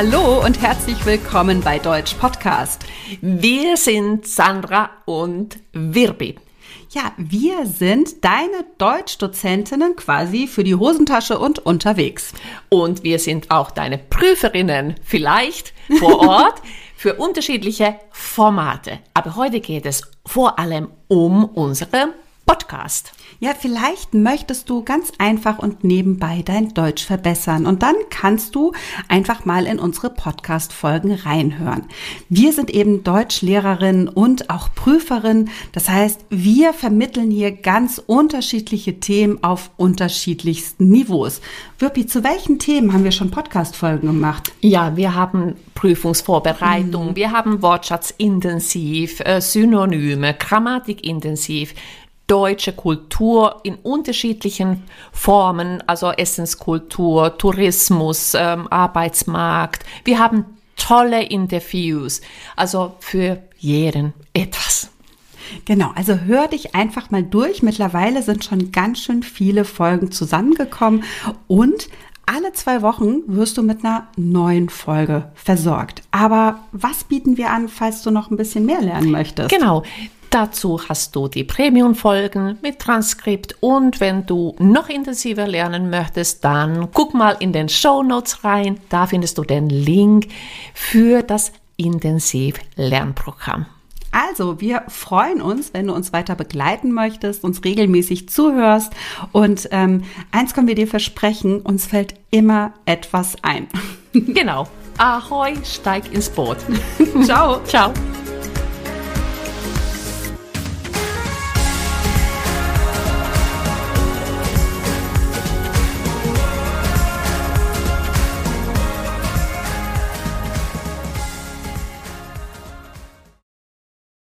Hallo und herzlich willkommen bei Deutsch Podcast. Wir sind Sandra und Wirbi. Ja, wir sind deine Deutschdozentinnen quasi für die Hosentasche und unterwegs. Und wir sind auch deine Prüferinnen, vielleicht vor Ort, für unterschiedliche Formate. Aber heute geht es vor allem um unsere Podcast. Ja, vielleicht möchtest du ganz einfach und nebenbei dein Deutsch verbessern und dann kannst du einfach mal in unsere Podcast-Folgen reinhören. Wir sind eben Deutschlehrerin und auch Prüferin. Das heißt, wir vermitteln hier ganz unterschiedliche Themen auf unterschiedlichsten Niveaus. Wirpi, zu welchen Themen haben wir schon Podcast-Folgen gemacht? Ja, wir haben Prüfungsvorbereitung, mhm. wir haben Wortschatz intensiv, äh, Synonyme, Grammatik intensiv deutsche Kultur in unterschiedlichen Formen, also Essenskultur, Tourismus, ähm, Arbeitsmarkt. Wir haben tolle Interviews, also für jeden etwas. Genau, also hör dich einfach mal durch. Mittlerweile sind schon ganz schön viele Folgen zusammengekommen und alle zwei Wochen wirst du mit einer neuen Folge versorgt. Aber was bieten wir an, falls du noch ein bisschen mehr lernen möchtest? Genau. Dazu hast du die Premium-Folgen mit Transkript und wenn du noch intensiver lernen möchtest, dann guck mal in den Show Notes rein. Da findest du den Link für das Intensiv-Lernprogramm. Also, wir freuen uns, wenn du uns weiter begleiten möchtest, uns regelmäßig zuhörst. Und ähm, eins können wir dir versprechen, uns fällt immer etwas ein. genau. Ahoi, steig ins Boot. Ciao. Ciao.